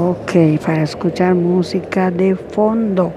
Ok, para escuchar música de fondo.